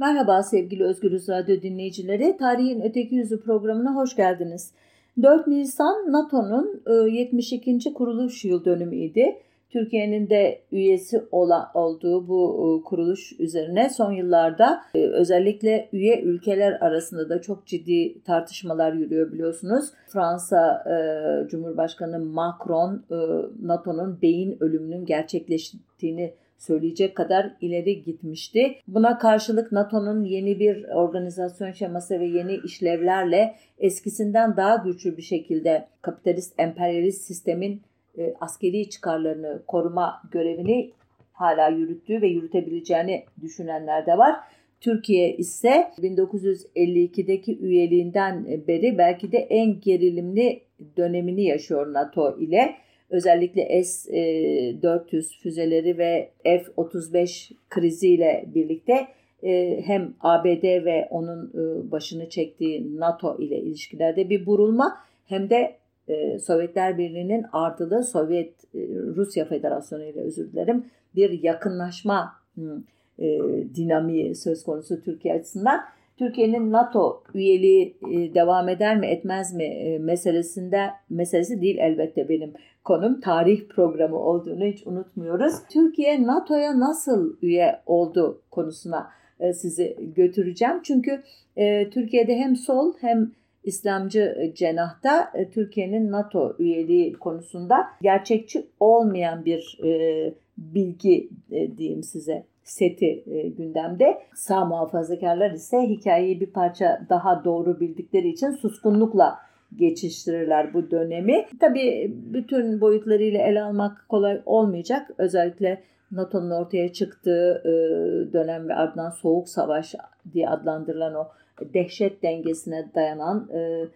Merhaba sevgili Özgürüz Radyo dinleyicileri. Tarihin Öteki Yüzü programına hoş geldiniz. 4 Nisan NATO'nun 72. E, kuruluş yıl dönümüydü. Türkiye'nin de üyesi ola, olduğu bu e, kuruluş üzerine son yıllarda e, özellikle üye ülkeler arasında da çok ciddi tartışmalar yürüyor biliyorsunuz. Fransa Cumhurbaşkanı Macron NATO'nun beyin ölümünün gerçekleştiğini söyleyecek kadar ileri gitmişti. Buna karşılık NATO'nun yeni bir organizasyon şeması ve yeni işlevlerle eskisinden daha güçlü bir şekilde kapitalist emperyalist sistemin e, askeri çıkarlarını koruma görevini hala yürüttüğü ve yürütebileceğini düşünenler de var. Türkiye ise 1952'deki üyeliğinden beri belki de en gerilimli dönemini yaşıyor NATO ile. Özellikle S-400 füzeleri ve F-35 kriziyle birlikte e, hem ABD ve onun e, başını çektiği NATO ile ilişkilerde bir burulma hem de e, Sovyetler Birliği'nin ardılı Sovyet Rusya Federasyonu ile özür dilerim bir yakınlaşma dinamiği söz konusu Türkiye açısından. Türkiye'nin NATO üyeliği devam eder mi etmez mi meselesinde meselesi değil elbette benim konum tarih programı olduğunu hiç unutmuyoruz. Türkiye NATO'ya nasıl üye oldu konusuna e, sizi götüreceğim. Çünkü e, Türkiye'de hem sol hem İslamcı cenahta e, Türkiye'nin NATO üyeliği konusunda gerçekçi olmayan bir bilgi diyeyim size seti gündemde. Sağ muhafazakarlar ise hikayeyi bir parça daha doğru bildikleri için suskunlukla geçiştirirler bu dönemi. Tabii bütün boyutlarıyla ele almak kolay olmayacak. Özellikle NATO'nun ortaya çıktığı e, dönem ve ardından Soğuk Savaş diye adlandırılan o dehşet dengesine dayanan e,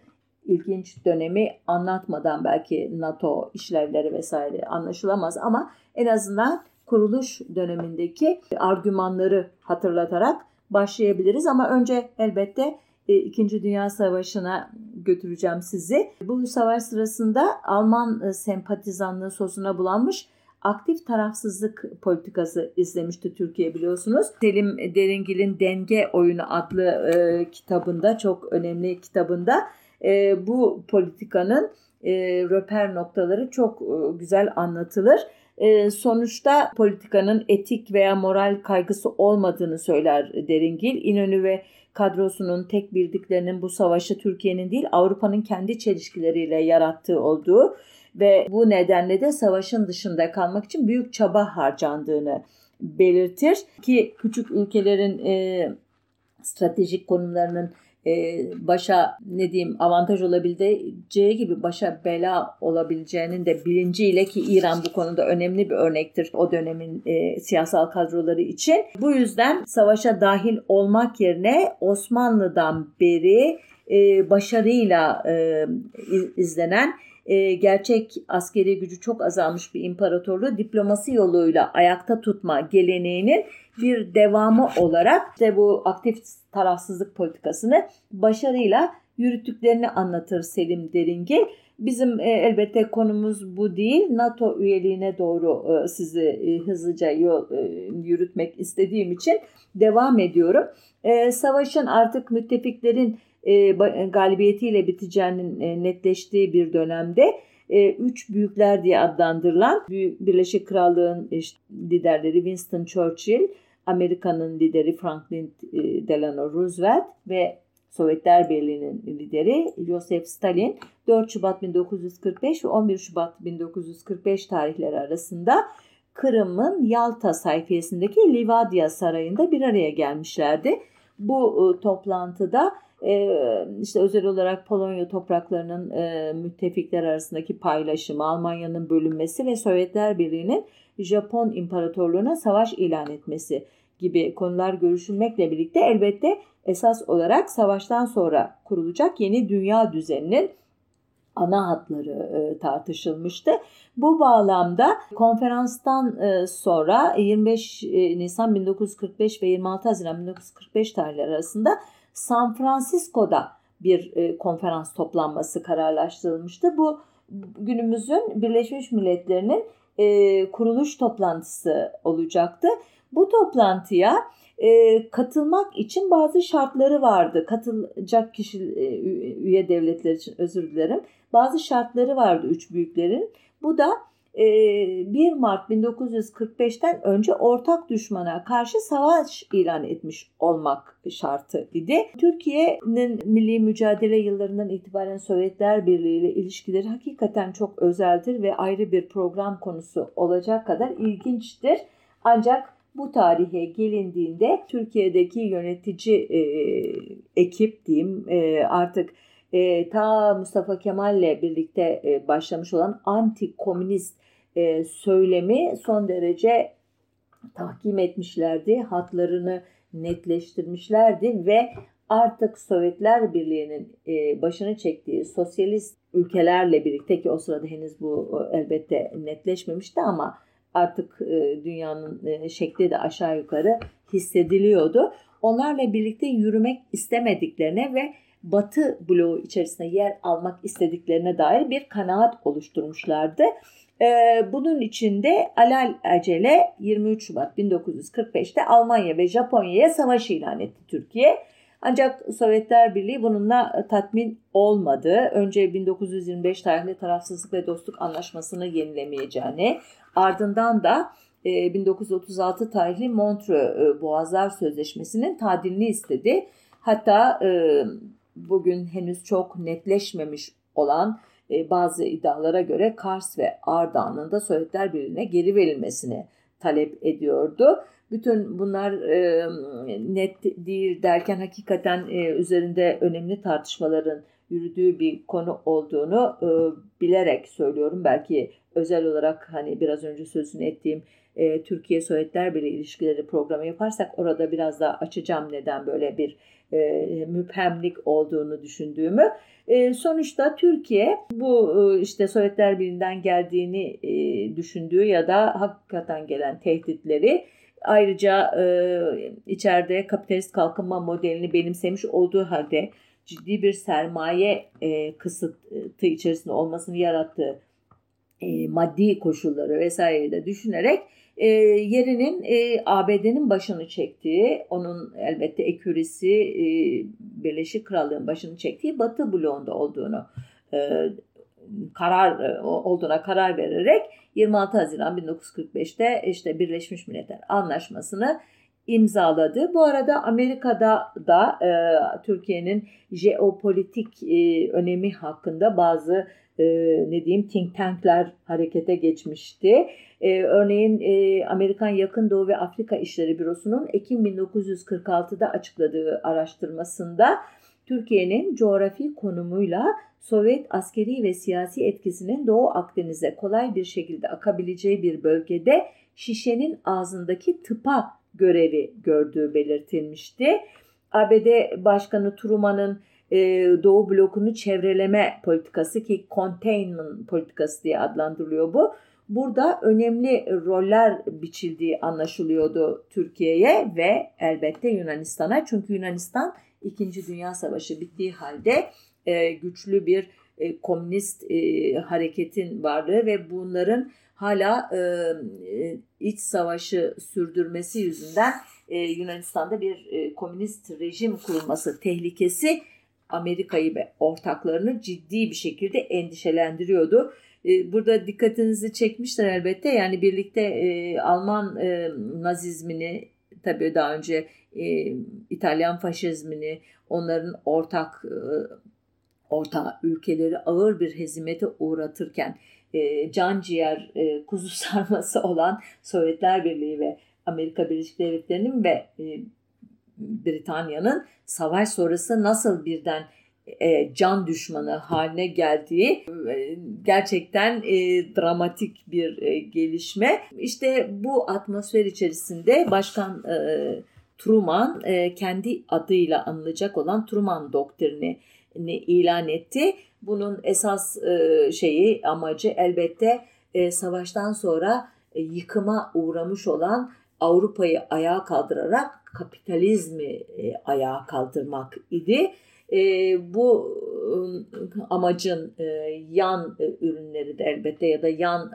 ilginç dönemi anlatmadan belki NATO işlevleri vesaire anlaşılamaz ama en azından kuruluş dönemindeki argümanları hatırlatarak başlayabiliriz ama önce elbette e, İkinci Dünya Savaşı'na götüreceğim sizi. Bu savaş sırasında Alman e, sempatizanlığı sosuna bulanmış aktif tarafsızlık politikası izlemişti Türkiye biliyorsunuz. Selim Deringil'in Denge Oyunu adlı e, kitabında çok önemli kitabında e, bu politikanın e, röper noktaları çok e, güzel anlatılır. E, sonuçta politikanın etik veya moral kaygısı olmadığını söyler Deringil. İnönü ve kadrosunun tek bildiklerinin bu savaşı Türkiye'nin değil Avrupa'nın kendi çelişkileriyle yarattığı olduğu ve bu nedenle de savaşın dışında kalmak için büyük çaba harcandığını belirtir ki küçük ülkelerin e, stratejik konumlarının e, başa ne diyeyim avantaj olabileceği gibi başa bela olabileceğinin de bilinciyle ki İran bu konuda önemli bir örnektir o dönemin e, siyasal kadroları için. Bu yüzden savaşa dahil olmak yerine Osmanlı'dan beri e, başarıyla e, izlenen e, gerçek askeri gücü çok azalmış bir imparatorluğu diplomasi yoluyla ayakta tutma geleneğinin bir devamı olarak işte bu aktif tarafsızlık politikasını başarıyla yürüttüklerini anlatır Selim Deringil. Bizim e, elbette konumuz bu değil. NATO üyeliğine doğru e, sizi e, hızlıca yol e, yürütmek istediğim için devam ediyorum. E, savaşın artık müttefiklerin e, galibiyetiyle biteceğinin e, netleştiği bir dönemde e, üç büyükler diye adlandırılan Birleşik Krallığın işte, liderleri Winston Churchill, Amerika'nın lideri Franklin e, Delano Roosevelt ve Sovyetler Birliği'nin lideri Joseph Stalin 4 Şubat 1945 ve 11 Şubat 1945 tarihleri arasında Kırım'ın Yalta sayfiyesindeki Livadia Sarayı'nda bir araya gelmişlerdi. Bu e, toplantıda e, işte özel olarak Polonya topraklarının müttefikler arasındaki paylaşımı, Almanya'nın bölünmesi ve Sovyetler Birliği'nin Japon İmparatorluğu'na savaş ilan etmesi gibi konular görüşülmekle birlikte elbette esas olarak savaştan sonra kurulacak yeni dünya düzeninin ana hatları e, tartışılmıştı. Bu bağlamda konferanstan e, sonra 25 e, Nisan 1945 ve 26 Haziran 1945 tarihleri arasında San Francisco'da bir konferans toplanması kararlaştırılmıştı. Bu günümüzün Birleşmiş Milletler'in e, kuruluş toplantısı olacaktı. Bu toplantıya e, katılmak için bazı şartları vardı. Katılacak kişi e, üye devletler için özür dilerim. Bazı şartları vardı üç büyüklerin. Bu da 1 ee, Mart 1945'ten önce ortak düşmana karşı savaş ilan etmiş olmak şartı idi. Türkiye'nin milli mücadele yıllarından itibaren Sovyetler Birliği ile ilişkileri hakikaten çok özeldir ve ayrı bir program konusu olacak kadar ilginçtir. Ancak bu tarihe gelindiğinde Türkiye'deki yönetici e, ekip diyeyim e, artık e, ta Mustafa Kemal'le birlikte e, başlamış olan anti-komünist e, söylemi son derece tahkim etmişlerdi. Hatlarını netleştirmişlerdi ve artık Sovyetler Birliği'nin e, başını çektiği sosyalist ülkelerle birlikte ki o sırada henüz bu elbette netleşmemişti ama artık e, dünyanın e, şekli de aşağı yukarı hissediliyordu. Onlarla birlikte yürümek istemediklerine ve Batı bloğu içerisinde yer almak istediklerine dair bir kanaat oluşturmuşlardı. Ee, bunun içinde alal acele 23 Şubat 1945'te Almanya ve Japonya'ya savaş ilan etti Türkiye. Ancak Sovyetler Birliği bununla tatmin olmadı. Önce 1925 tarihli tarafsızlık ve dostluk anlaşmasını yenilemeyeceğini, ardından da 1936 e, tarihli Montreux e, Boğazlar Sözleşmesi'nin tadilini istedi. Hatta e, bugün henüz çok netleşmemiş olan e, bazı iddialara göre Kars ve Ardahan'ın da Sovyetler Birliği'ne geri verilmesini talep ediyordu. Bütün bunlar e, net değil derken hakikaten e, üzerinde önemli tartışmaların yürüdüğü bir konu olduğunu e, bilerek söylüyorum. Belki özel olarak hani biraz önce sözünü ettiğim e, Türkiye Sovyetler Birliği ilişkileri programı yaparsak orada biraz daha açacağım neden böyle bir e, müphemlik olduğunu düşündüğümü. E, sonuçta Türkiye bu e, işte Sovyetler Birliği'nden geldiğini e, düşündüğü ya da hakikaten gelen tehditleri ayrıca e, içeride kapitalist kalkınma modelini benimsemiş olduğu halde ciddi bir sermaye e, kısıtı içerisinde olmasını yarattığı e, maddi koşulları vesaireyi de düşünerek e, yerinin e, ABD'nin başını çektiği, onun elbette ekürisi e, Birleşik Krallığın başını çektiği Batı bloğunda olduğunu e, karar e, olduğuna karar vererek 26 Haziran 1945'te işte Birleşmiş Milletler Anlaşması'nı imzaladı. Bu arada Amerika'da da e, Türkiye'nin jeopolitik e, önemi hakkında bazı e, ne diyeyim think tankler harekete geçmişti. E, örneğin e, Amerikan Yakın Doğu ve Afrika İşleri Bürosu'nun Ekim 1946'da açıkladığı araştırmasında Türkiye'nin coğrafi konumuyla Sovyet askeri ve siyasi etkisinin Doğu Akdeniz'e kolay bir şekilde akabileceği bir bölgede şişenin ağzındaki tıpa görevi gördüğü belirtilmişti. ABD Başkanı Truman'ın e, Doğu blokunu çevreleme politikası ki containment politikası diye adlandırılıyor bu. Burada önemli roller biçildiği anlaşılıyordu Türkiye'ye ve elbette Yunanistan'a. Çünkü Yunanistan 2. Dünya Savaşı bittiği halde e, güçlü bir e, komünist hareketin varlığı ve bunların hala e, iç savaşı sürdürmesi yüzünden e, Yunanistan'da bir e, komünist rejim kurulması tehlikesi Amerika'yı ve ortaklarını ciddi bir şekilde endişelendiriyordu. E, burada dikkatinizi çekmişler elbette. Yani birlikte e, Alman e, nazizmini tabii daha önce e, İtalyan faşizmini onların ortak e, orta ülkeleri ağır bir hezimete uğratırken e, can ciğer e, kuzu sarması olan Sovyetler Birliği ve Amerika Birleşik Devletleri'nin ve e, Britanya'nın savaş sonrası nasıl birden e, can düşmanı haline geldiği gerçekten dramatik bir gelişme. İşte bu atmosfer içerisinde Başkan Truman kendi adıyla anılacak olan Truman doktrini ilan etti. Bunun esas e, şeyi amacı elbette e, savaştan sonra e, yıkıma uğramış olan Avrupa'yı ayağa kaldırarak kapitalizmi ayağa kaldırmak idi. Bu e, amacın yan ürünleri de elbette ya da yan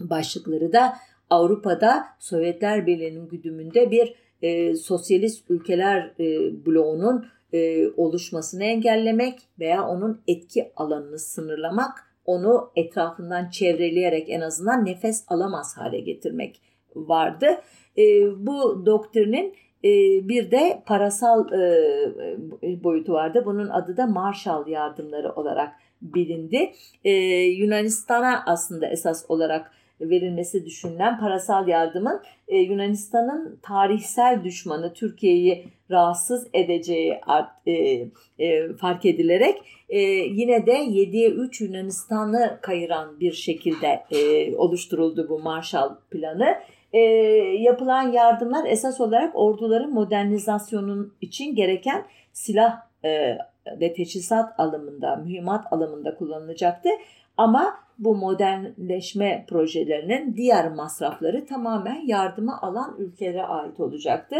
başlıkları da Avrupa'da Sovyetler Birliği'nin güdümünde bir sosyalist ülkeler bloğunun e, oluşmasını engellemek veya onun etki alanını sınırlamak, onu etrafından çevreleyerek en azından nefes alamaz hale getirmek vardı. E, bu doktrinin e, bir de parasal e, boyutu vardı. Bunun adı da Marshall yardımları olarak bilindi. E, Yunanistan'a aslında esas olarak verilmesi düşünülen parasal yardımın e, Yunanistan'ın tarihsel düşmanı Türkiye'yi rahatsız edeceği e, e, fark edilerek e, yine de 7'ye 3 Yunanistan'ı kayıran bir şekilde e, oluşturuldu bu Marshall planı. E, yapılan yardımlar esas olarak orduların modernizasyonun için gereken silah e, ve teçhizat alımında, mühimmat alımında kullanılacaktı. Ama bu modernleşme projelerinin diğer masrafları tamamen yardıma alan ülkelere ait olacaktı.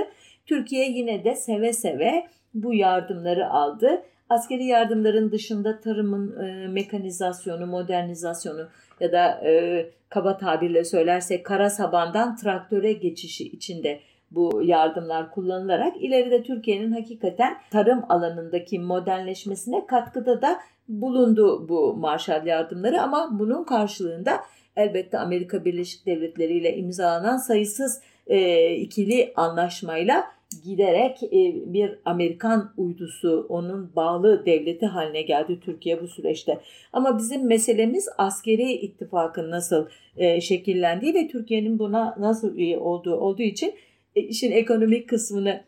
Türkiye yine de seve seve bu yardımları aldı. Askeri yardımların dışında tarımın e, mekanizasyonu, modernizasyonu ya da e, kaba tabirle söylersek kara sabandan traktöre geçişi içinde bu yardımlar kullanılarak ileride Türkiye'nin hakikaten tarım alanındaki modernleşmesine katkıda da bulundu bu Marshall yardımları ama bunun karşılığında elbette Amerika Birleşik Devletleri ile imzalanan sayısız e, ikili anlaşmayla giderek e, bir Amerikan uydusu onun bağlı devleti haline geldi Türkiye bu süreçte. Ama bizim meselemiz askeri ittifakın nasıl e, şekillendiği ve Türkiye'nin buna nasıl üye olduğu olduğu için işin ekonomik kısmını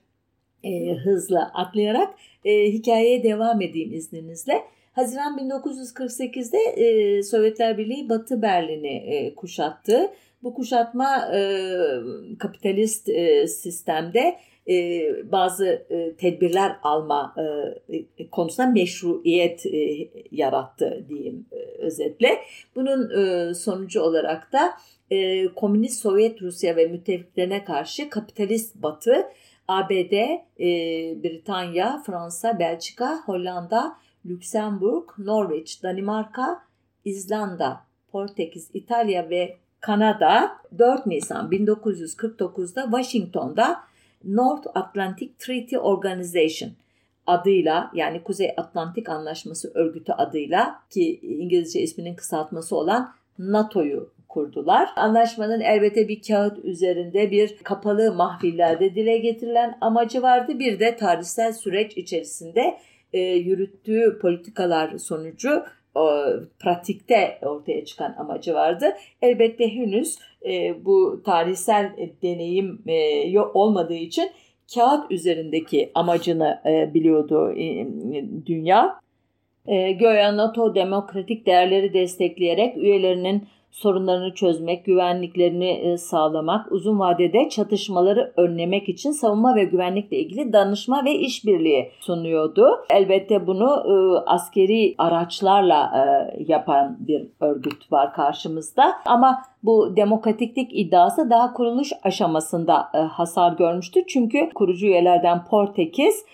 e, hızla atlayarak e, hikayeye devam edeyim izninizle. Haziran 1948'de e, Sovyetler Birliği Batı Berlin'i e, kuşattı. Bu kuşatma e, kapitalist e, sistemde e, bazı e, tedbirler alma e, konusunda meşruiyet e, yarattı diyeyim e, özetle. Bunun e, sonucu olarak da e, komünist Sovyet Rusya ve müttefiklerine karşı kapitalist Batı, ABD, e, Britanya, Fransa, Belçika, Hollanda, Lüksemburg, Norveç, Danimarka, İzlanda, Portekiz, İtalya ve Kanada. 4 Nisan 1949'da Washington'da North Atlantic Treaty Organization adıyla yani Kuzey Atlantik Anlaşması Örgütü adıyla ki İngilizce isminin kısaltması olan NATO'yu kurdular. Anlaşmanın elbette bir kağıt üzerinde bir kapalı mahfillerde dile getirilen amacı vardı. Bir de tarihsel süreç içerisinde e, yürüttüğü politikalar sonucu o, pratikte ortaya çıkan amacı vardı. Elbette henüz e, bu tarihsel deneyim e, olmadığı için kağıt üzerindeki amacını e, biliyordu e, dünya. E, Göya NATO demokratik değerleri destekleyerek üyelerinin sorunlarını çözmek, güvenliklerini e, sağlamak, uzun vadede çatışmaları önlemek için savunma ve güvenlikle ilgili danışma ve işbirliği sunuyordu. Elbette bunu e, askeri araçlarla e, yapan bir örgüt var karşımızda. Ama bu demokratiklik iddiası daha kuruluş aşamasında hasar görmüştü. Çünkü kurucu üyelerden Portekiz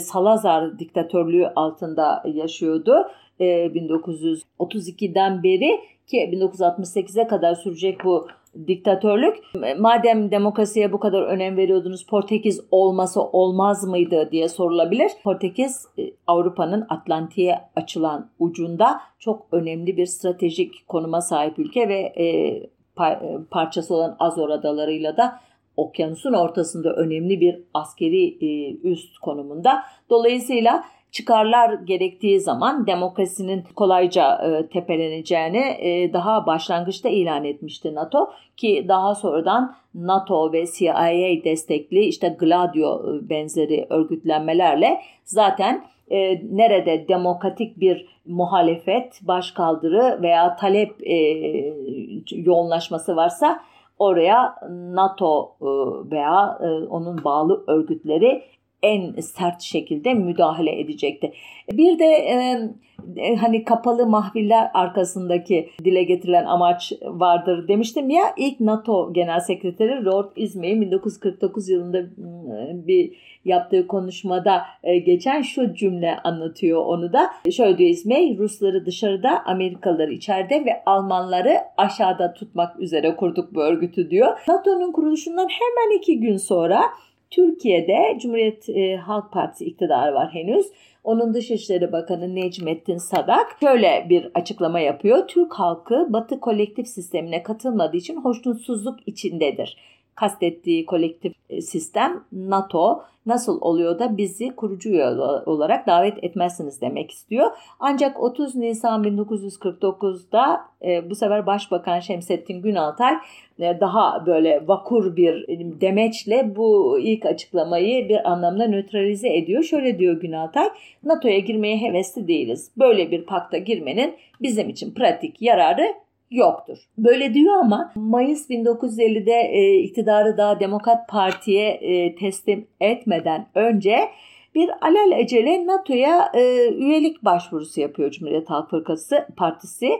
Salazar diktatörlüğü altında yaşıyordu. 1932'den beri ki 1968'e kadar sürecek bu diktatörlük. Madem demokrasiye bu kadar önem veriyordunuz Portekiz olması olmaz mıydı diye sorulabilir. Portekiz e, Avrupa'nın Atlantik'e açılan ucunda çok önemli bir stratejik konuma sahip ülke ve e, e, parçası olan Azor Adaları'yla da okyanusun ortasında önemli bir askeri üst konumunda. Dolayısıyla çıkarlar gerektiği zaman demokrasinin kolayca e, tepeleneceğini e, daha başlangıçta ilan etmişti NATO ki daha sonradan NATO ve CIA destekli işte Gladio e, benzeri örgütlenmelerle zaten e, nerede demokratik bir muhalefet, başkaldırı veya talep e, yoğunlaşması varsa oraya NATO e, veya e, onun bağlı örgütleri en sert şekilde müdahale edecekti. Bir de e, e, hani kapalı mahviller arkasındaki dile getirilen amaç vardır demiştim ya ilk NATO Genel Sekreteri Lord Ismay 1949 yılında e, bir yaptığı konuşmada e, geçen şu cümle anlatıyor onu da. Şöyle diyor İsmay Rusları dışarıda Amerikalıları içeride ve Almanları aşağıda tutmak üzere kurduk bu örgütü diyor. NATO'nun kuruluşundan hemen iki gün sonra Türkiye'de Cumhuriyet e, Halk Partisi iktidarı var henüz. Onun Dışişleri Bakanı Necmettin Sadak şöyle bir açıklama yapıyor. Türk halkı Batı kolektif sistemine katılmadığı için hoşnutsuzluk içindedir kastettiği kolektif e, sistem NATO nasıl oluyor da bizi kurucu üye olarak davet etmezsiniz demek istiyor. Ancak 30 Nisan 1949'da e, bu sefer Başbakan Şemsettin Günaltay e, daha böyle vakur bir demeçle bu ilk açıklamayı bir anlamda nötralize ediyor. Şöyle diyor Günaltay, NATO'ya girmeye hevesli değiliz. Böyle bir pakta girmenin bizim için pratik yararı yoktur. Böyle diyor ama Mayıs 1950'de e, iktidarı daha Demokrat Parti'ye e, teslim etmeden önce bir alel acele NATO'ya e, üyelik başvurusu yapıyor Cumhuriyet Halk Fırkası Partisi.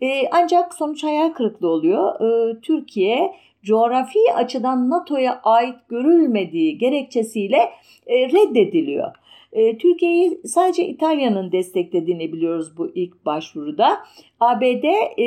E, ancak sonuç hayal kırıklığı oluyor. E, Türkiye coğrafi açıdan NATO'ya ait görülmediği gerekçesiyle e, reddediliyor. E, Türkiye'yi sadece İtalya'nın desteklediğini biliyoruz bu ilk başvuruda. ABD, e,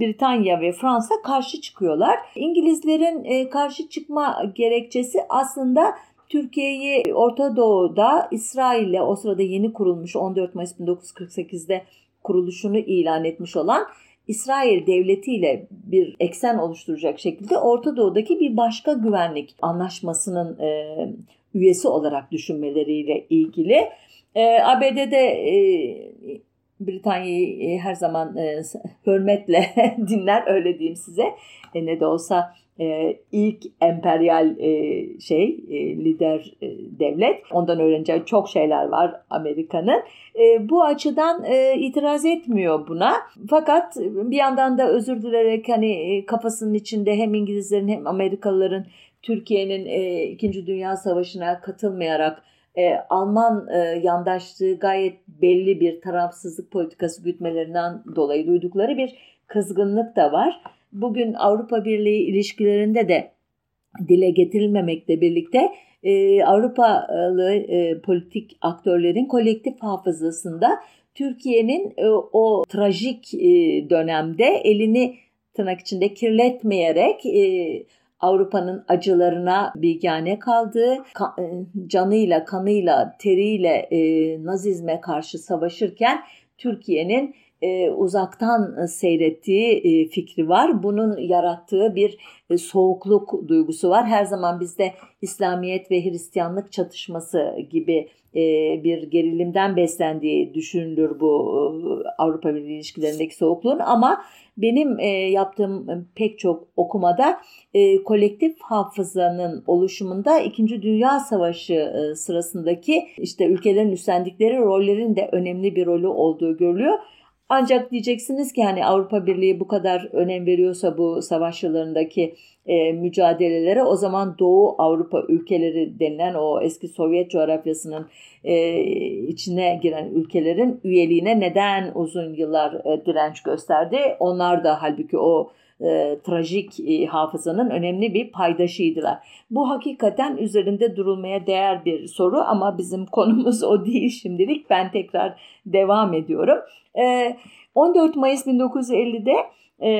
Britanya ve Fransa karşı çıkıyorlar. İngilizlerin e, karşı çıkma gerekçesi aslında Türkiye'yi Orta Doğu'da İsrail'le o sırada yeni kurulmuş 14 Mayıs 1948'de kuruluşunu ilan etmiş olan İsrail devleti ile bir eksen oluşturacak şekilde Orta Doğu'daki bir başka güvenlik anlaşmasının e, üyesi olarak düşünmeleriyle ilgili. E, ABD'de e, Britanya'yı e, her zaman e, hürmetle dinler öyle diyeyim size. E, ne de olsa e, ilk emperyal e, şey e, lider e, devlet. Ondan öğreneceği çok şeyler var Amerika'nın. E, bu açıdan e, itiraz etmiyor buna. Fakat bir yandan da özür dilerek hani e, kafasının içinde hem İngilizlerin hem Amerikalıların Türkiye'nin e, İkinci Dünya Savaşı'na katılmayarak e, Alman e, yandaşlığı gayet belli bir tarafsızlık politikası gütmelerinden dolayı duydukları bir kızgınlık da var. Bugün Avrupa Birliği ilişkilerinde de dile getirilmemekle birlikte e, Avrupalı e, politik aktörlerin kolektif hafızasında Türkiye'nin e, o trajik e, dönemde elini tırnak içinde kirletmeyerek e, Avrupa'nın acılarına bilgane kaldığı, e, canıyla, kanıyla, teriyle e, Nazizme karşı savaşırken Türkiye'nin e, uzaktan seyrettiği e, fikri var. Bunun yarattığı bir e, soğukluk duygusu var. Her zaman bizde İslamiyet ve Hristiyanlık çatışması gibi e, bir gerilimden beslendiği düşünülür bu e, Avrupa Birliği ilişkilerindeki soğukluğun ama benim e, yaptığım pek çok okumada e, kolektif hafızanın oluşumunda 2. Dünya Savaşı e, sırasındaki işte ülkelerin üstlendikleri rollerin de önemli bir rolü olduğu görülüyor. Ancak diyeceksiniz ki hani Avrupa Birliği bu kadar önem veriyorsa bu savaş yıllarındaki e, mücadelelere o zaman Doğu Avrupa ülkeleri denilen o eski Sovyet coğrafyasının e, içine giren ülkelerin üyeliğine neden uzun yıllar e, direnç gösterdi? Onlar da halbuki o e, trajik e, hafızanın önemli bir paydaşıydılar. Bu hakikaten üzerinde durulmaya değer bir soru ama bizim konumuz o değil şimdilik. Ben tekrar devam ediyorum. E, 14 Mayıs 1950'de e,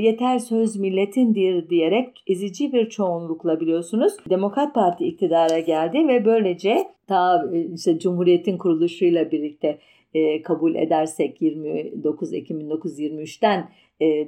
yeter söz milletindir diyerek ezici bir çoğunlukla biliyorsunuz Demokrat Parti iktidara geldi ve böylece ta e, işte Cumhuriyet'in kuruluşuyla birlikte e, kabul edersek 29 Ekim 1923'ten e,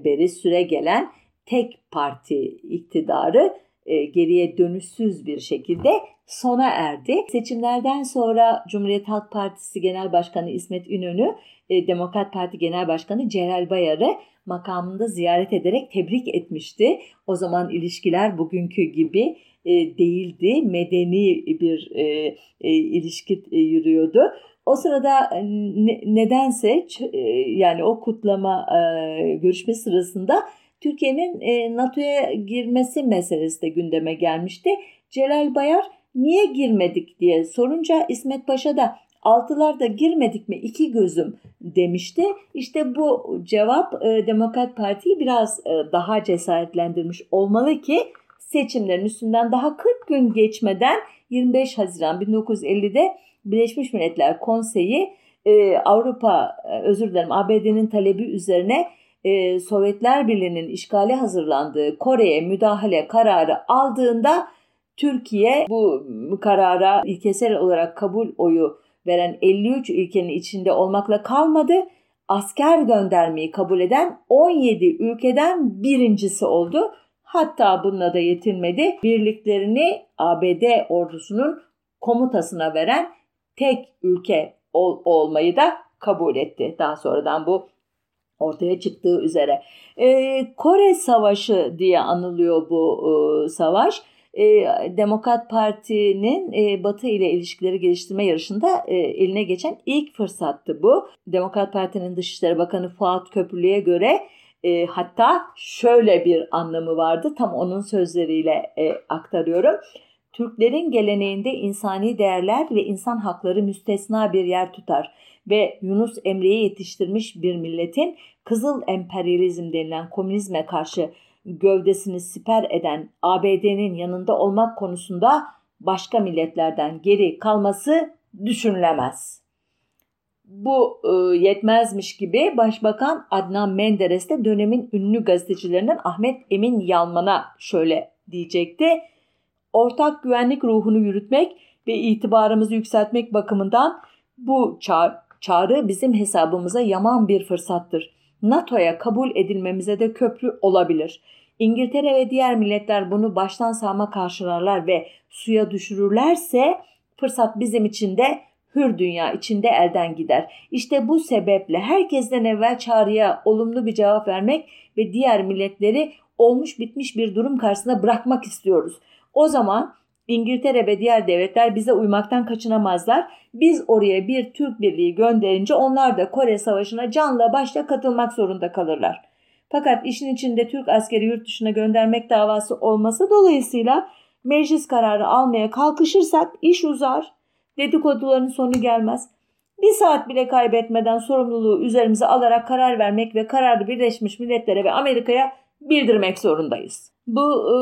beri süre gelen tek parti iktidarı e, geriye dönüşsüz bir şekilde sona erdi. Seçimlerden sonra Cumhuriyet Halk Partisi Genel Başkanı İsmet İnönü, e, Demokrat Parti Genel Başkanı Celal Bayar'ı makamında ziyaret ederek tebrik etmişti. O zaman ilişkiler bugünkü gibi değildi. Medeni bir ilişki yürüyordu. O sırada e, ne, nedense e, yani o kutlama e, görüşme sırasında Türkiye'nin NATO'ya girmesi meselesi de gündeme gelmişti. Celal Bayar niye girmedik diye sorunca İsmet Paşa da altılarda girmedik mi iki gözüm demişti. İşte bu cevap Demokrat Parti'yi biraz daha cesaretlendirmiş olmalı ki seçimlerin üstünden daha 40 gün geçmeden 25 Haziran 1950'de Birleşmiş Milletler Konseyi e, Avrupa e, özür dilerim ABD'nin talebi üzerine e, Sovyetler Birliği'nin işgale hazırlandığı Kore'ye müdahale kararı aldığında Türkiye bu karara ilkesel olarak kabul oyu veren 53 ülkenin içinde olmakla kalmadı. Asker göndermeyi kabul eden 17 ülkeden birincisi oldu. Hatta bununla da yetinmedi. Birliklerini ABD ordusunun komutasına veren tek ülke ol, olmayı da kabul etti. Daha sonradan bu ortaya çıktığı üzere. Ee, Kore Savaşı diye anılıyor bu e, savaş. E, Demokrat Parti'nin e, Batı ile ilişkileri geliştirme yarışında e, eline geçen ilk fırsattı bu. Demokrat Parti'nin Dışişleri Bakanı Fuat Köprülü'ye göre e, hatta şöyle bir anlamı vardı. Tam onun sözleriyle e, aktarıyorum. Türklerin geleneğinde insani değerler ve insan hakları müstesna bir yer tutar ve Yunus Emre'yi yetiştirmiş bir milletin Kızıl Emperyalizm denilen komünizme karşı gövdesini siper eden ABD'nin yanında olmak konusunda başka milletlerden geri kalması düşünülemez. Bu e, yetmezmiş gibi Başbakan Adnan Menderes de dönemin ünlü gazetecilerinden Ahmet Emin Yalman'a şöyle diyecekti. Ortak güvenlik ruhunu yürütmek ve itibarımızı yükseltmek bakımından bu çağrı, çağrı bizim hesabımıza yaman bir fırsattır. NATO'ya kabul edilmemize de köprü olabilir. İngiltere ve diğer milletler bunu baştan sağma karşılarlar ve suya düşürürlerse fırsat bizim için de hür dünya içinde elden gider. İşte bu sebeple herkesten evvel çağrıya olumlu bir cevap vermek ve diğer milletleri olmuş bitmiş bir durum karşısında bırakmak istiyoruz. O zaman İngiltere ve diğer devletler bize uymaktan kaçınamazlar. Biz oraya bir Türk birliği gönderince onlar da Kore Savaşı'na canla başla katılmak zorunda kalırlar. Fakat işin içinde Türk askeri yurt dışına göndermek davası olması dolayısıyla meclis kararı almaya kalkışırsak iş uzar. Dedikoduların sonu gelmez. Bir saat bile kaybetmeden sorumluluğu üzerimize alarak karar vermek ve kararı Birleşmiş Milletler'e ve Amerika'ya bildirmek zorundayız. Bu e,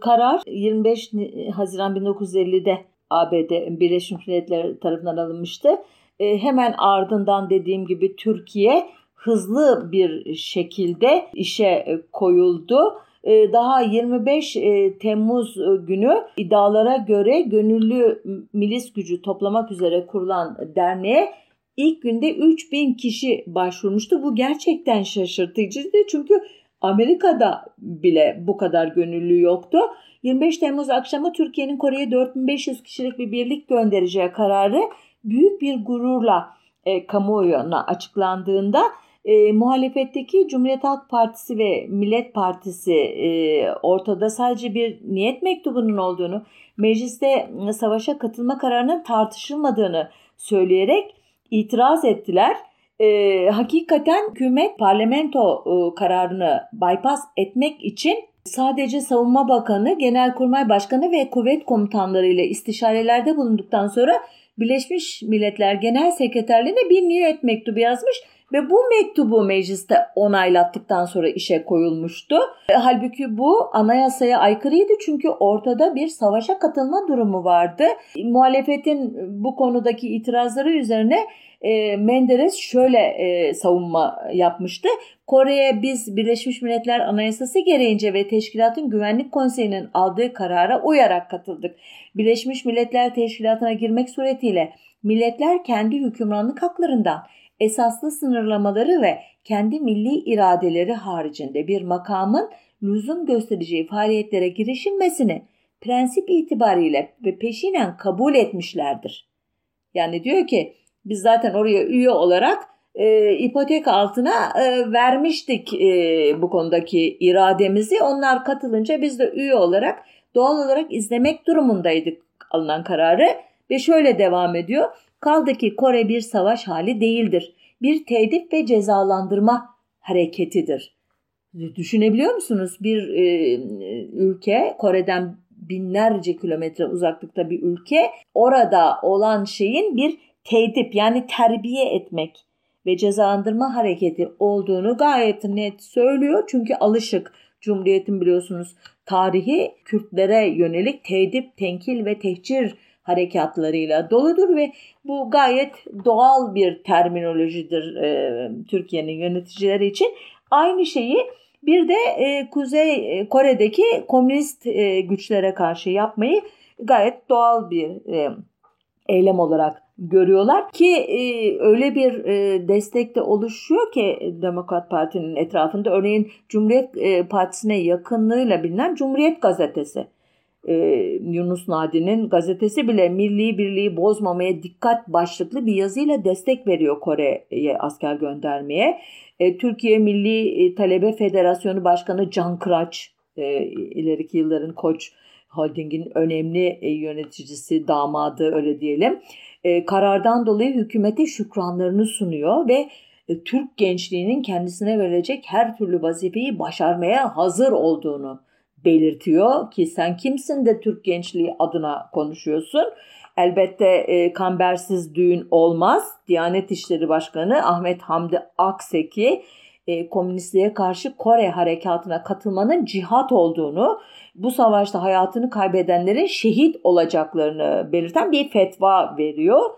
karar 25 Haziran 1950'de ABD Birleşmiş Milletler tarafından alınmıştı. E, hemen ardından dediğim gibi Türkiye hızlı bir şekilde işe koyuldu. E, daha 25 e, Temmuz günü iddialara göre gönüllü milis gücü toplamak üzere kurulan derneğe ilk günde 3000 kişi başvurmuştu. Bu gerçekten şaşırtıcıydı çünkü Amerika'da bile bu kadar gönüllü yoktu. 25 Temmuz akşamı Türkiye'nin Kore'ye 4500 kişilik bir birlik göndereceği kararı büyük bir gururla e, kamuoyuna açıklandığında e, muhalefetteki Cumhuriyet Halk Partisi ve Millet Partisi e, ortada sadece bir niyet mektubunun olduğunu, mecliste savaşa katılma kararının tartışılmadığını söyleyerek itiraz ettiler e, hakikaten hükümet parlamento e, kararını bypass etmek için sadece Savunma Bakanı, Genelkurmay Başkanı ve kuvvet komutanları ile istişarelerde bulunduktan sonra Birleşmiş Milletler Genel Sekreterliğine bir niyet mektubu yazmış ve bu mektubu mecliste onaylattıktan sonra işe koyulmuştu. E, halbuki bu anayasaya aykırıydı çünkü ortada bir savaşa katılma durumu vardı. Muhalefetin bu konudaki itirazları üzerine e, Menderes şöyle e, savunma yapmıştı. Kore'ye biz Birleşmiş Milletler Anayasası gereğince ve Teşkilatın Güvenlik Konseyi'nin aldığı karara uyarak katıldık. Birleşmiş Milletler Teşkilatı'na girmek suretiyle milletler kendi hükümranlık haklarından esaslı sınırlamaları ve kendi milli iradeleri haricinde bir makamın lüzum göstereceği faaliyetlere girişilmesini prensip itibariyle ve peşinen kabul etmişlerdir. Yani diyor ki biz zaten oraya üye olarak e, ipotek altına e, vermiştik e, bu konudaki irademizi. Onlar katılınca biz de üye olarak doğal olarak izlemek durumundaydık alınan kararı ve şöyle devam ediyor. Kaldı ki Kore bir savaş hali değildir. Bir tedip ve cezalandırma hareketidir. Düşünebiliyor musunuz? Bir e, ülke Kore'den binlerce kilometre uzaklıkta bir ülke orada olan şeyin bir tedip yani terbiye etmek ve cezalandırma hareketi olduğunu gayet net söylüyor. Çünkü alışık Cumhuriyet'in biliyorsunuz tarihi Kürtlere yönelik tedip, tenkil ve tehcir harekatlarıyla doludur ve bu gayet doğal bir terminolojidir e, Türkiye'nin yöneticileri için. Aynı şeyi Bir de e, Kuzey Kore'deki komünist e, güçlere karşı yapmayı gayet doğal bir e, eylem olarak görüyorlar ki e, öyle bir e, destek de oluşuyor ki Demokrat Parti'nin etrafında örneğin Cumhuriyet e, Partisi'ne yakınlığıyla bilinen Cumhuriyet Gazetesi e, Yunus Nadi'nin gazetesi bile milli birliği bozmamaya dikkat başlıklı bir yazıyla destek veriyor Kore'ye asker göndermeye. E, Türkiye Milli e, Talebe Federasyonu Başkanı Can Kıraç e, ileriki yılların Koç Holding'in önemli e, yöneticisi, damadı öyle diyelim. E, karardan dolayı hükümete şükranlarını sunuyor ve e, Türk gençliğinin kendisine verecek her türlü vazifeyi başarmaya hazır olduğunu belirtiyor ki sen kimsin de Türk gençliği adına konuşuyorsun. Elbette e, kambersiz düğün olmaz. Diyanet İşleri Başkanı Ahmet Hamdi Akseki e, komünistliğe karşı Kore harekatına katılmanın cihat olduğunu, bu savaşta hayatını kaybedenlerin şehit olacaklarını belirten bir fetva veriyor.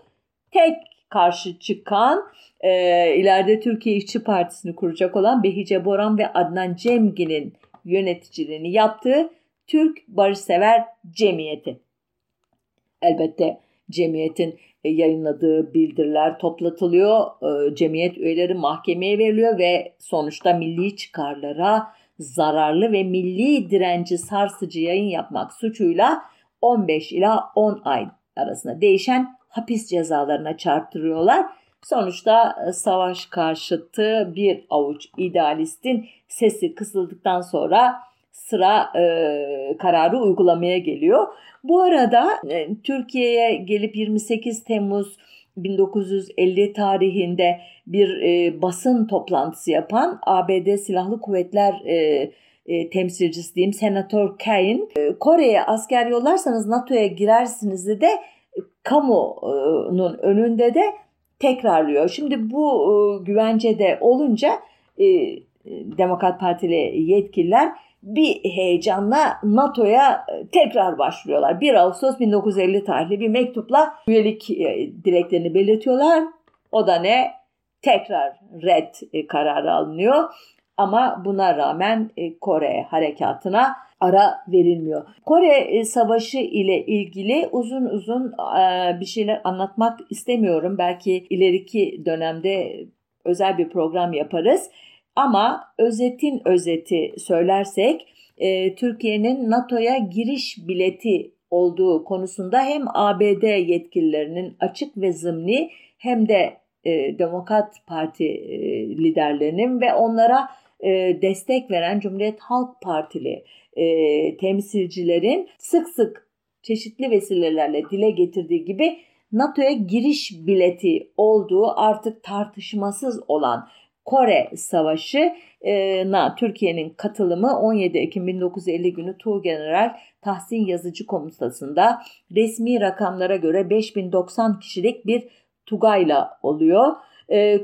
Tek karşı çıkan e, ileride Türkiye İşçi Partisi'ni kuracak olan Behice Boran ve Adnan Cemgi'nin yöneticiliğini yaptığı Türk Barışsever Cemiyeti. Elbette cemiyetin yayınladığı bildiriler toplatılıyor. E, cemiyet üyeleri mahkemeye veriliyor ve sonuçta milli çıkarlara zararlı ve milli direnci sarsıcı yayın yapmak suçuyla 15 ila 10 ay arasında değişen hapis cezalarına çarptırıyorlar. Sonuçta e, savaş karşıtı bir avuç idealistin sesi kısıldıktan sonra sıra e, kararı uygulamaya geliyor. Bu arada e, Türkiye'ye gelip 28 Temmuz 1950 tarihinde bir e, basın toplantısı yapan ABD Silahlı Kuvvetler e, e, temsilcisi diyeyim Senatör Kaine e, Kore'ye asker yollarsanız NATO'ya girersiniz de e, kamunun önünde de tekrarlıyor. Şimdi bu e, güvencede olunca e, Demokrat Partili yetkililer bir heyecanla NATO'ya e, tekrar başlıyorlar. 1 Ağustos 1950 tarihli bir mektupla üyelik e, dileklerini belirtiyorlar. O da ne? Tekrar red e, kararı alınıyor. Ama buna rağmen Kore harekatına ara verilmiyor. Kore Savaşı ile ilgili uzun uzun bir şeyler anlatmak istemiyorum. Belki ileriki dönemde özel bir program yaparız. Ama özetin özeti söylersek e, Türkiye'nin NATO'ya giriş bileti olduğu konusunda hem ABD yetkililerinin açık ve zımni hem de e, Demokrat Parti e, liderlerinin ve onlara e, destek veren Cumhuriyet Halk Partili e, temsilcilerin sık sık çeşitli vesilelerle dile getirdiği gibi NATO'ya giriş bileti olduğu artık tartışmasız olan Kore Savaşı'na Türkiye'nin katılımı 17 Ekim 1950 günü Tuğgeneral Tahsin Yazıcı Komutası'nda resmi rakamlara göre 5090 kişilik bir Tugayla oluyor.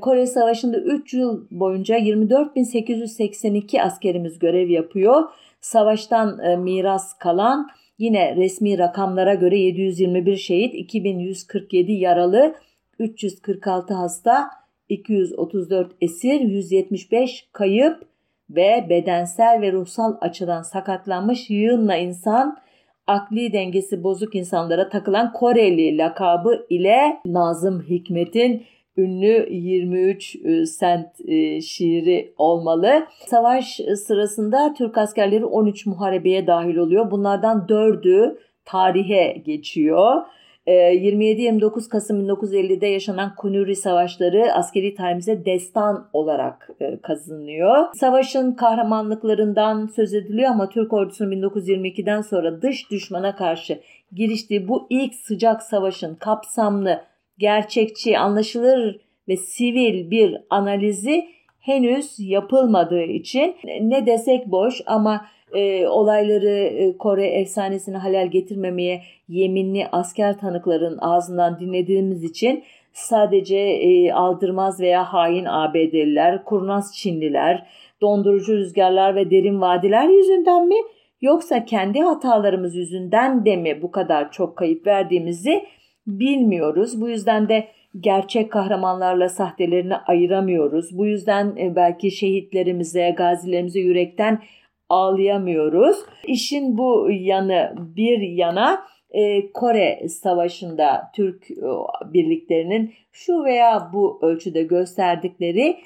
Kore Savaşı'nda 3 yıl boyunca 24.882 askerimiz görev yapıyor. Savaştan miras kalan yine resmi rakamlara göre 721 şehit, 2147 yaralı, 346 hasta, 234 esir, 175 kayıp ve bedensel ve ruhsal açıdan sakatlanmış yığınla insan akli dengesi bozuk insanlara takılan Koreli lakabı ile Nazım Hikmet'in ünlü 23 e, sent e, şiiri olmalı. Savaş sırasında Türk askerleri 13 muharebeye dahil oluyor. Bunlardan 4'ü tarihe geçiyor. 27-29 ee, Kasım 1950'de yaşanan Kunuri Savaşları askeri tarihimize destan olarak e, kazanıyor. Savaşın kahramanlıklarından söz ediliyor ama Türk ordusunun 1922'den sonra dış düşmana karşı giriştiği bu ilk sıcak savaşın kapsamlı, gerçekçi, anlaşılır ve sivil bir analizi henüz yapılmadığı için ne desek boş ama e, olayları e, Kore efsanesini halel getirmemeye yeminli asker tanıkların ağzından dinlediğimiz için sadece e, aldırmaz veya hain ABD'liler, kurnaz Çinliler, dondurucu rüzgarlar ve derin vadiler yüzünden mi yoksa kendi hatalarımız yüzünden de mi bu kadar çok kayıp verdiğimizi bilmiyoruz. Bu yüzden de gerçek kahramanlarla sahtelerini ayıramıyoruz. Bu yüzden e, belki şehitlerimize, gazilerimize yürekten ağlayamıyoruz. İşin bu yanı bir yana e, Kore Savaşı'nda Türk birliklerinin şu veya bu ölçüde gösterdikleri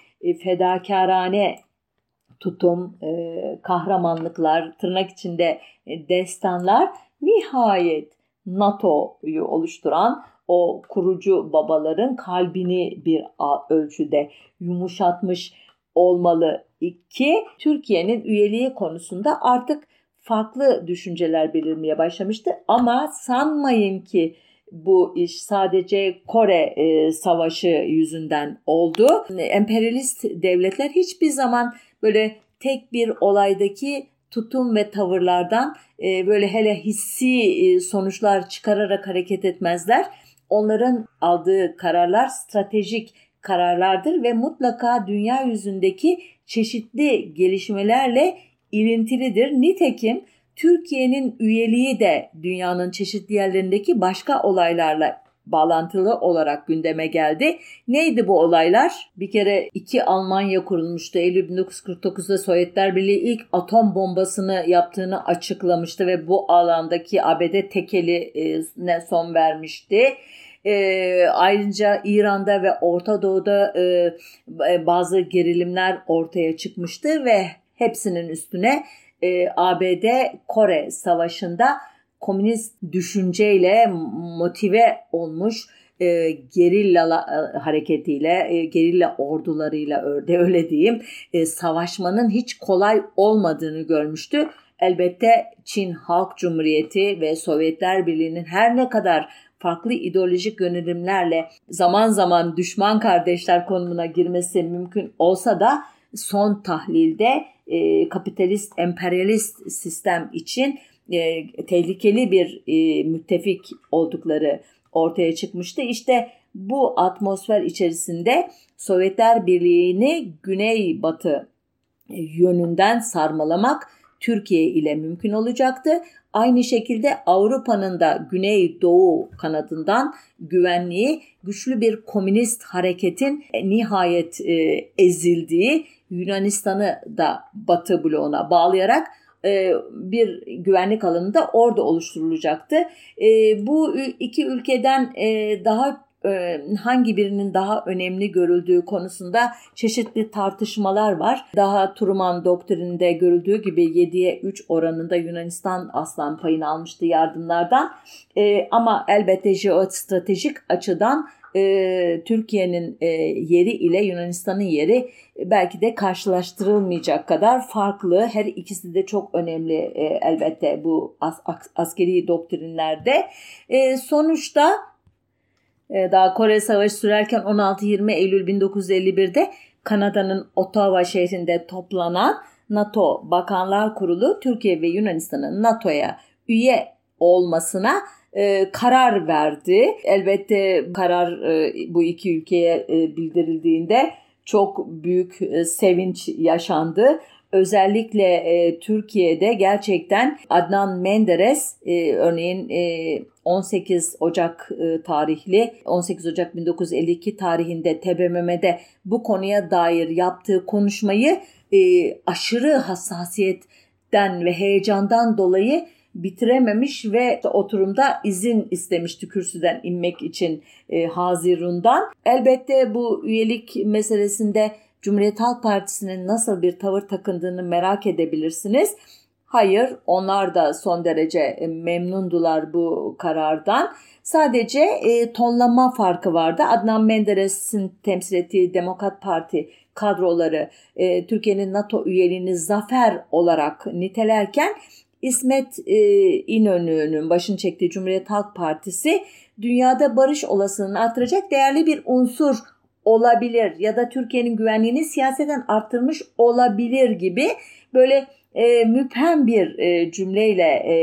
fedakarane tutum, kahramanlıklar, tırnak içinde destanlar nihayet NATO'yu oluşturan o kurucu babaların kalbini bir ölçüde yumuşatmış olmalı. İki, Türkiye'nin üyeliği konusunda artık farklı düşünceler belirmeye başlamıştı. Ama sanmayın ki bu iş sadece Kore e, Savaşı yüzünden oldu. Emperyalist devletler hiçbir zaman böyle tek bir olaydaki tutum ve tavırlardan e, böyle hele hissi e, sonuçlar çıkararak hareket etmezler. Onların aldığı kararlar stratejik kararlardır ve mutlaka dünya yüzündeki çeşitli gelişmelerle ilintilidir. Nitekim Türkiye'nin üyeliği de dünyanın çeşitli yerlerindeki başka olaylarla bağlantılı olarak gündeme geldi. Neydi bu olaylar? Bir kere iki Almanya kurulmuştu. Eylül 1949'da Sovyetler Birliği ilk atom bombasını yaptığını açıklamıştı ve bu alandaki ABD tekeline son vermişti. E, ayrıca İran'da ve Orta Doğu'da e, bazı gerilimler ortaya çıkmıştı ve hepsinin üstüne e, ABD Kore Savaşı'nda komünist düşünceyle motive olmuş e, gerilla e, hareketiyle, e, gerilla ordularıyla örde öyle diyeyim, e, savaşmanın hiç kolay olmadığını görmüştü. Elbette Çin Halk Cumhuriyeti ve Sovyetler Birliği'nin her ne kadar farklı ideolojik yönelimlerle zaman zaman düşman kardeşler konumuna girmesi mümkün olsa da son tahlilde e, kapitalist emperyalist sistem için e, tehlikeli bir e, müttefik oldukları ortaya çıkmıştı. İşte bu atmosfer içerisinde Sovyetler Birliği'ni güney-batı e, yönünden sarmalamak Türkiye ile mümkün olacaktı. Aynı şekilde Avrupa'nın da güney-doğu kanadından güvenliği güçlü bir komünist hareketin e, nihayet e, ezildiği Yunanistan'ı da batı bloğuna bağlayarak e, bir güvenlik alanı da orada oluşturulacaktı. E, bu iki ülkeden e, daha hangi birinin daha önemli görüldüğü konusunda çeşitli tartışmalar var. Daha Truman doktrininde görüldüğü gibi 7'ye 3 oranında Yunanistan aslan payını almıştı yardımlardan. Ama elbette jeostratejik açıdan e, Türkiye'nin e, yeri ile Yunanistan'ın yeri belki de karşılaştırılmayacak kadar farklı. Her ikisi de çok önemli e, elbette bu as, askeri doktrinlerde. E, sonuçta e, daha Kore Savaşı sürerken 16-20 Eylül 1951'de Kanada'nın Ottawa şehrinde toplanan NATO Bakanlar Kurulu Türkiye ve Yunanistan'ın NATO'ya üye olmasına e, karar verdi. Elbette karar e, bu iki ülkeye e, bildirildiğinde çok büyük e, sevinç yaşandı. Özellikle e, Türkiye'de gerçekten Adnan Menderes e, örneğin e, 18 Ocak e, tarihli 18 Ocak 1952 tarihinde TBMM'de bu konuya dair yaptığı konuşmayı e, aşırı hassasiyetten ve heyecandan dolayı bitirememiş ve oturumda izin istemişti kürsüden inmek için e, Hazirun'dan. Elbette bu üyelik meselesinde Cumhuriyet Halk Partisi'nin nasıl bir tavır takındığını merak edebilirsiniz. Hayır, onlar da son derece e, memnundular bu karardan. Sadece e, tonlama farkı vardı. Adnan Menderes'in temsil ettiği Demokrat Parti kadroları e, Türkiye'nin NATO üyeliğini zafer olarak nitelerken İsmet e, İnönü'nün başını çektiği Cumhuriyet Halk Partisi dünyada barış olasılığını artıracak değerli bir unsur olabilir ya da Türkiye'nin güvenliğini siyaseten arttırmış olabilir gibi böyle e, müphem bir e, cümleyle e,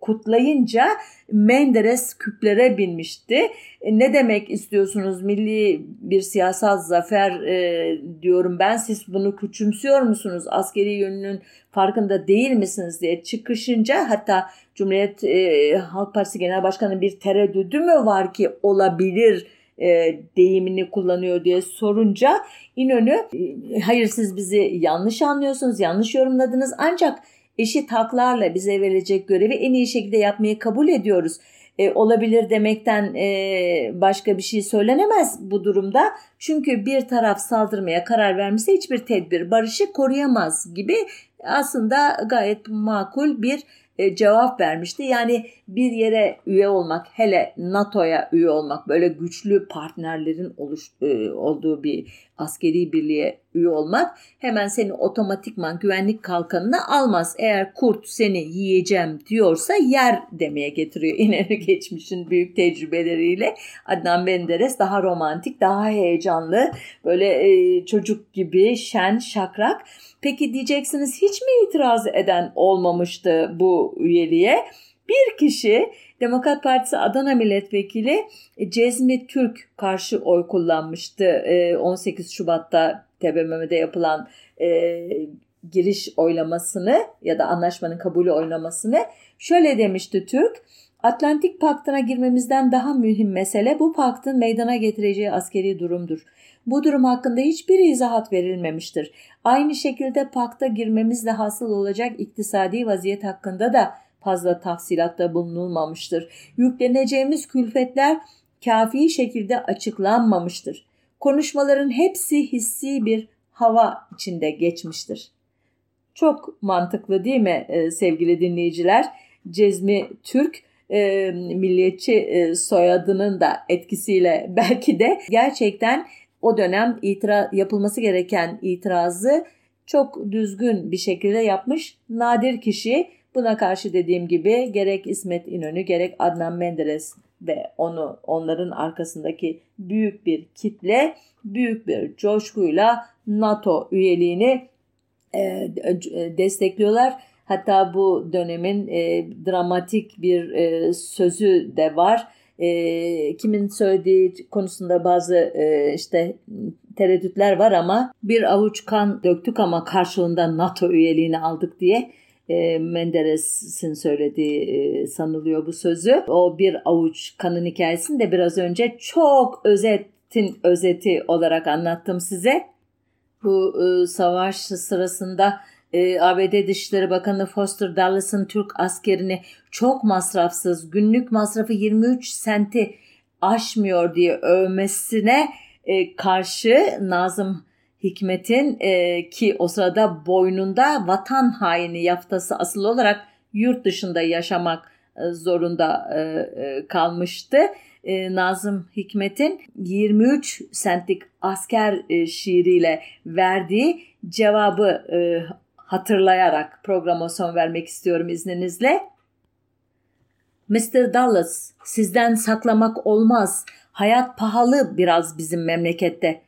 kutlayınca Menderes küplere binmişti. E, ne demek istiyorsunuz? Milli bir siyasal zafer e, diyorum ben. Siz bunu küçümsüyor musunuz? Askeri yönünün farkında değil misiniz diye çıkışınca hatta Cumhuriyet e, Halk Partisi Genel Başkanı bir tereddüdü mü var ki olabilir e, deyimini kullanıyor diye sorunca İnönü e, hayır siz bizi yanlış anlıyorsunuz, yanlış yorumladınız ancak eşit haklarla bize verilecek görevi en iyi şekilde yapmayı kabul ediyoruz. E, olabilir demekten e, başka bir şey söylenemez bu durumda. Çünkü bir taraf saldırmaya karar vermişse hiçbir tedbir barışı koruyamaz gibi aslında gayet makul bir e, cevap vermişti. Yani bir yere üye olmak, hele NATO'ya üye olmak, böyle güçlü partnerlerin oluş, e, olduğu bir askeri birliğe üye olmak hemen seni otomatikman güvenlik kalkanına almaz. Eğer kurt seni yiyeceğim diyorsa yer demeye getiriyor. İnönü geçmişin büyük tecrübeleriyle Adnan Menderes daha romantik, daha heyecanlı, böyle e, çocuk gibi şen, şakrak. Peki diyeceksiniz hiç mi itiraz eden olmamıştı bu üyeliğe? Bir kişi Demokrat Partisi Adana Milletvekili Cezmi Türk karşı oy kullanmıştı 18 e, Şubat'ta TBMM'de yapılan e, giriş oylamasını ya da anlaşmanın kabulü oylamasını. Şöyle demişti Türk, Atlantik Paktı'na girmemizden daha mühim mesele bu paktın meydana getireceği askeri durumdur. Bu durum hakkında hiçbir izahat verilmemiştir. Aynı şekilde pakta girmemizle hasıl olacak iktisadi vaziyet hakkında da fazla tahsilatta bulunulmamıştır. Yükleneceğimiz külfetler kafi şekilde açıklanmamıştır. Konuşmaların hepsi hissi bir hava içinde geçmiştir. Çok mantıklı değil mi e, sevgili dinleyiciler? Cezmi Türk e, milliyetçi e, soyadının da etkisiyle belki de gerçekten o dönem itira yapılması gereken itirazı çok düzgün bir şekilde yapmış nadir kişi. Buna karşı dediğim gibi gerek İsmet İnönü gerek Adnan Menderes ve onu onların arkasındaki büyük bir kitle büyük bir coşkuyla NATO üyeliğini e, e destekliyorlar. Hatta bu dönemin e, dramatik bir e, sözü de var e, kimin söylediği konusunda bazı e, işte tereddütler var ama bir avuç kan döktük ama karşılığında NATO üyeliğini aldık diye e, Menderes'in söylediği e, sanılıyor bu sözü. O bir avuç kanın hikayesini de biraz önce çok özetin özeti olarak anlattım size. Bu e, savaş sırasında e, ABD Dışişleri Bakanı Foster Dulles'ın Türk askerini çok masrafsız günlük masrafı 23 senti aşmıyor diye övmesine karşı Nazım Hikmet'in e, ki o sırada boynunda vatan haini yaftası asıl olarak yurt dışında yaşamak e, zorunda e, e, kalmıştı. E, Nazım Hikmet'in 23 sentlik asker e, şiiriyle verdiği cevabı e, hatırlayarak programa son vermek istiyorum izninizle. Mr. Dallas, sizden saklamak olmaz. Hayat pahalı biraz bizim memlekette.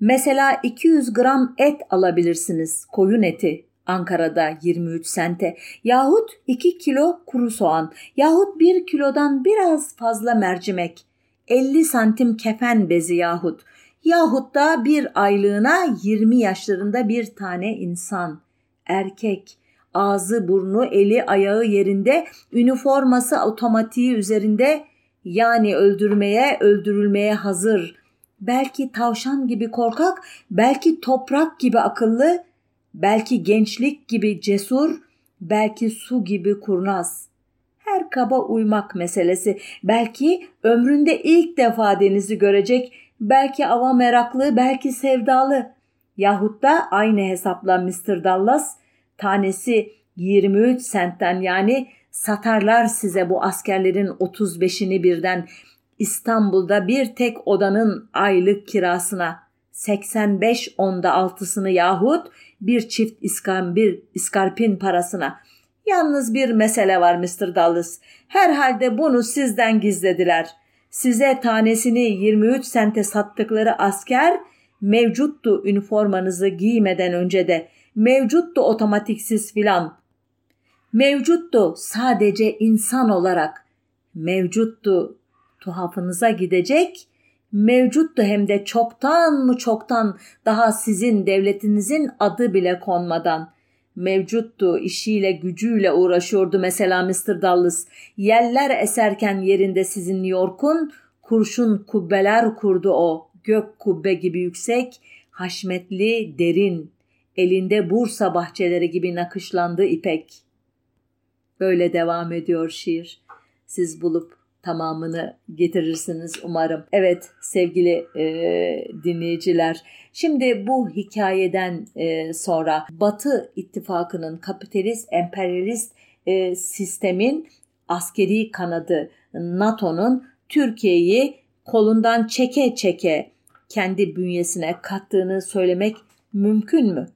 Mesela 200 gram et alabilirsiniz, koyun eti. Ankara'da 23 sente. Yahut 2 kilo kuru soğan. Yahut 1 kilodan biraz fazla mercimek. 50 santim kefen bezi yahut. Yahut da bir aylığına 20 yaşlarında bir tane insan. Erkek, ağzı, burnu, eli, ayağı yerinde, üniforması otomatiği üzerinde yani öldürmeye, öldürülmeye hazır. Belki tavşan gibi korkak, belki toprak gibi akıllı, belki gençlik gibi cesur, belki su gibi kurnaz. Her kaba uymak meselesi. Belki ömründe ilk defa denizi görecek, belki ava meraklı, belki sevdalı. Yahut da aynı hesapla Mr. Dallas tanesi 23 sentten yani satarlar size bu askerlerin 35'ini birden İstanbul'da bir tek odanın aylık kirasına 85 onda altısını yahut bir çift bir iskarpin parasına. Yalnız bir mesele var Mr. Dallas. Herhalde bunu sizden gizlediler. Size tanesini 23 sente sattıkları asker mevcuttu üniformanızı giymeden önce de mevcuttu otomatiksiz filan. Mevcuttu sadece insan olarak. Mevcuttu tuhafınıza gidecek. Mevcuttu hem de çoktan mı çoktan daha sizin devletinizin adı bile konmadan. Mevcuttu işiyle gücüyle uğraşıyordu mesela Mr. Dallas. Yeller eserken yerinde sizin New York'un kurşun kubbeler kurdu o, gök kubbe gibi yüksek, haşmetli, derin, elinde Bursa bahçeleri gibi nakışlandı ipek. Böyle devam ediyor şiir. Siz bulup tamamını getirirsiniz umarım. Evet sevgili e, dinleyiciler. Şimdi bu hikayeden e, sonra Batı ittifakının kapitalist, emperyalist e, sistemin askeri kanadı NATO'nun Türkiye'yi kolundan çeke çeke kendi bünyesine kattığını söylemek mümkün mü?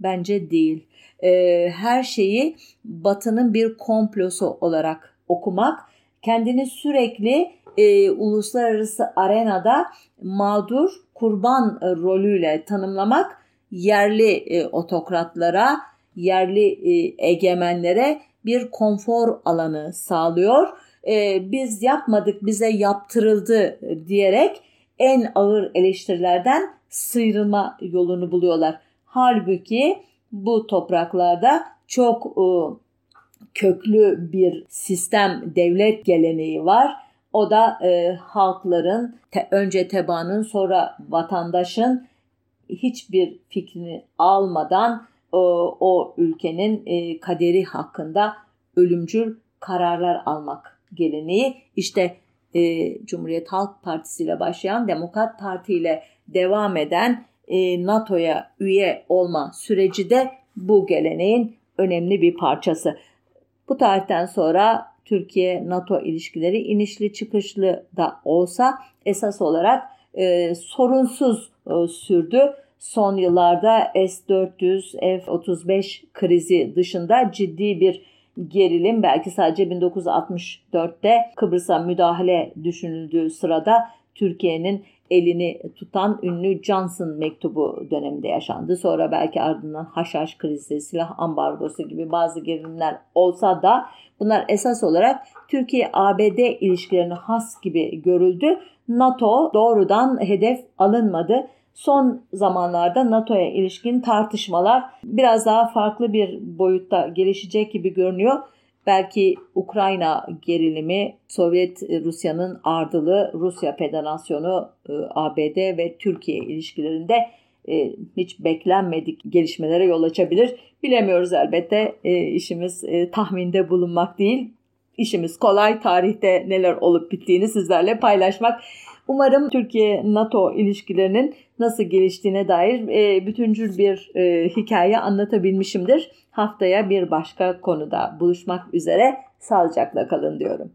Bence değil. E, her şeyi Batı'nın bir komplosu olarak okumak kendini sürekli e, uluslararası arenada mağdur kurban e, rolüyle tanımlamak yerli e, otokratlara, yerli e, egemenlere bir konfor alanı sağlıyor. E, biz yapmadık bize yaptırıldı diyerek en ağır eleştirilerden sıyrılma yolunu buluyorlar. Halbuki bu topraklarda çok e, köklü bir sistem devlet geleneği var. O da e, halkların te, önce tebaanın sonra vatandaşın hiçbir fikrini almadan o, o ülkenin e, kaderi hakkında ölümcül kararlar almak geleneği. İşte e, Cumhuriyet Halk Partisi ile başlayan Demokrat Parti ile devam eden e, NATO'ya üye olma süreci de bu geleneğin önemli bir parçası. Bu tarihten sonra Türkiye-NATO ilişkileri inişli çıkışlı da olsa esas olarak e, sorunsuz e, sürdü. Son yıllarda S-400, F-35 krizi dışında ciddi bir gerilim belki sadece 1964'te Kıbrıs'a müdahale düşünüldüğü sırada Türkiye'nin elini tutan ünlü Johnson mektubu döneminde yaşandı. Sonra belki ardından Haşhaş krizi, silah ambargosu gibi bazı gerilimler olsa da bunlar esas olarak Türkiye-ABD ilişkilerine has gibi görüldü. NATO doğrudan hedef alınmadı. Son zamanlarda NATO'ya ilişkin tartışmalar biraz daha farklı bir boyutta gelişecek gibi görünüyor. Belki Ukrayna gerilimi, Sovyet Rusya'nın ardılı, Rusya Federasyonu, e, ABD ve Türkiye ilişkilerinde e, hiç beklenmedik gelişmelere yol açabilir. Bilemiyoruz elbette. E, işimiz tahminde bulunmak değil. İşimiz kolay. Tarihte neler olup bittiğini sizlerle paylaşmak. Umarım Türkiye-NATO ilişkilerinin nasıl geliştiğine dair e, bütüncül bir e, hikaye anlatabilmişimdir. Haftaya bir başka konuda buluşmak üzere sağlıcakla kalın diyorum.